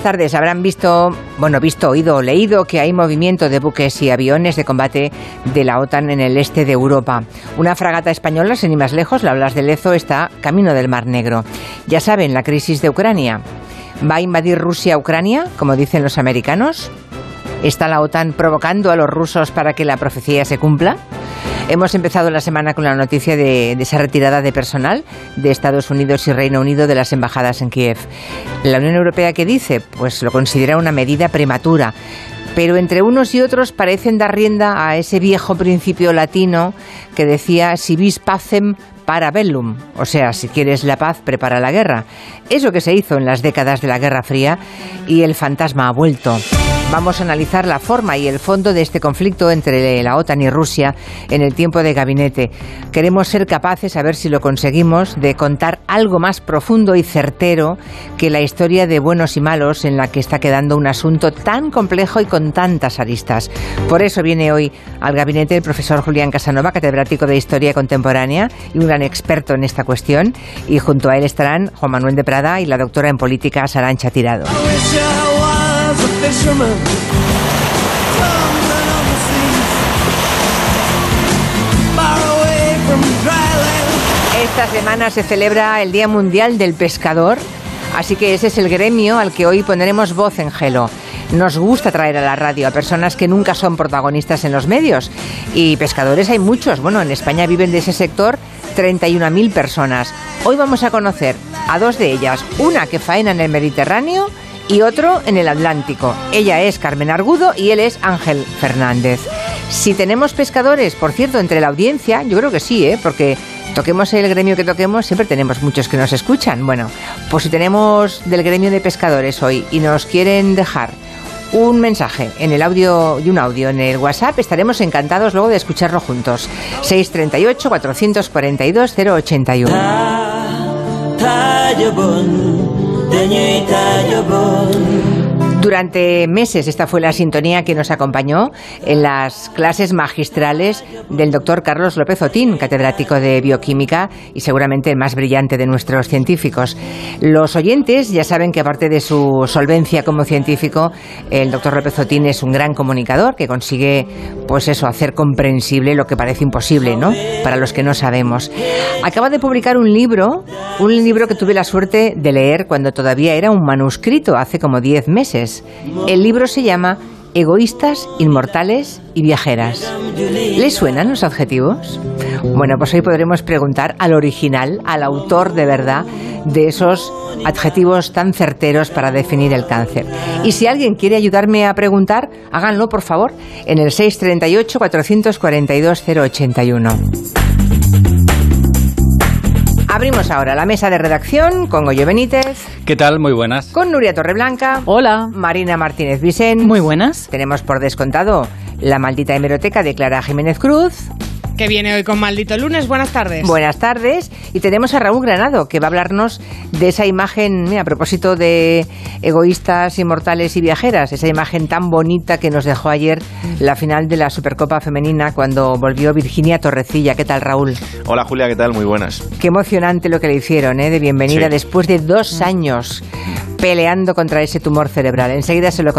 tardes. Habrán visto, bueno, visto, oído o leído que hay movimiento de buques y aviones de combate de la OTAN en el este de Europa. Una fragata española, sin ir más lejos, la Blas de Lezo, está camino del Mar Negro. Ya saben, la crisis de Ucrania. ¿Va a invadir Rusia Ucrania, como dicen los americanos? ¿Está la OTAN provocando a los rusos para que la profecía se cumpla? Hemos empezado la semana con la noticia de, esa retirada de personal de Estados Unidos y Reino Unido de las embajadas en Kiev. ¿La Unión Europea qué dice? Pues lo considera una medida prematura. Pero entre unos y otros parecen dar rienda a ese viejo principio latino que decía si vis pacem para bellum, o sea, si quieres la paz, prepara la guerra. Eso que se hizo en las décadas de la Guerra Fría y el fantasma ha vuelto. Vamos a analizar la forma y el fondo de este conflicto entre la OTAN y Rusia en el tiempo de gabinete. Queremos ser capaces, a ver si lo conseguimos, de contar algo más profundo y certero que la historia de buenos y malos en la que está quedando un asunto tan complejo y con tantas aristas. Por eso viene hoy al gabinete el profesor Julián Casanova, catedrático de Historia Contemporánea y un gran experto en esta cuestión. Y junto a él estarán Juan Manuel de Prada y la doctora en política Sarancha Tirado. Esta semana se celebra el Día Mundial del Pescador, así que ese es el gremio al que hoy pondremos voz en gelo. Nos gusta traer a la radio a personas que nunca son protagonistas en los medios y pescadores hay muchos. Bueno, en España viven de ese sector 31.000 personas. Hoy vamos a conocer a dos de ellas, una que faena en el Mediterráneo y otro en el Atlántico. Ella es Carmen Argudo y él es Ángel Fernández. Si tenemos pescadores, por cierto, entre la audiencia, yo creo que sí, ¿eh? porque toquemos el gremio que toquemos, siempre tenemos muchos que nos escuchan. Bueno, pues si tenemos del gremio de pescadores hoy y nos quieren dejar un mensaje en el audio y un audio en el WhatsApp, estaremos encantados luego de escucharlo juntos. 638 442 081. Durante meses esta fue la sintonía que nos acompañó en las clases magistrales del doctor Carlos López Otín, catedrático de bioquímica y seguramente el más brillante de nuestros científicos. Los oyentes ya saben que aparte de su solvencia como científico, el doctor López Otín es un gran comunicador que consigue, pues eso, hacer comprensible lo que parece imposible, ¿no? Para los que no sabemos. Acaba de publicar un libro, un libro que tuve la suerte de leer cuando todavía era un manuscrito, hace como 10 meses. El libro se llama Egoístas, Inmortales y Viajeras. ¿Les suenan los adjetivos? Bueno, pues hoy podremos preguntar al original, al autor de verdad de esos adjetivos tan certeros para definir el cáncer. Y si alguien quiere ayudarme a preguntar, háganlo por favor en el 638 442 081. Abrimos ahora la mesa de redacción con Goyo Benítez. ¿Qué tal? Muy buenas. Con Nuria Torreblanca. Hola. Marina Martínez Vicent. Muy buenas. Tenemos por descontado la maldita hemeroteca de Clara Jiménez Cruz que viene hoy con Maldito Lunes. Buenas tardes. Buenas tardes. Y tenemos a Raúl Granado, que va a hablarnos de esa imagen, mira, a propósito de egoístas, inmortales y viajeras, esa imagen tan bonita que nos dejó ayer la final de la Supercopa Femenina cuando volvió Virginia Torrecilla. ¿Qué tal, Raúl? Hola, Julia, ¿qué tal? Muy buenas. Qué emocionante lo que le hicieron, ¿eh? De bienvenida sí. después de dos años peleando contra ese tumor cerebral. Enseguida se lo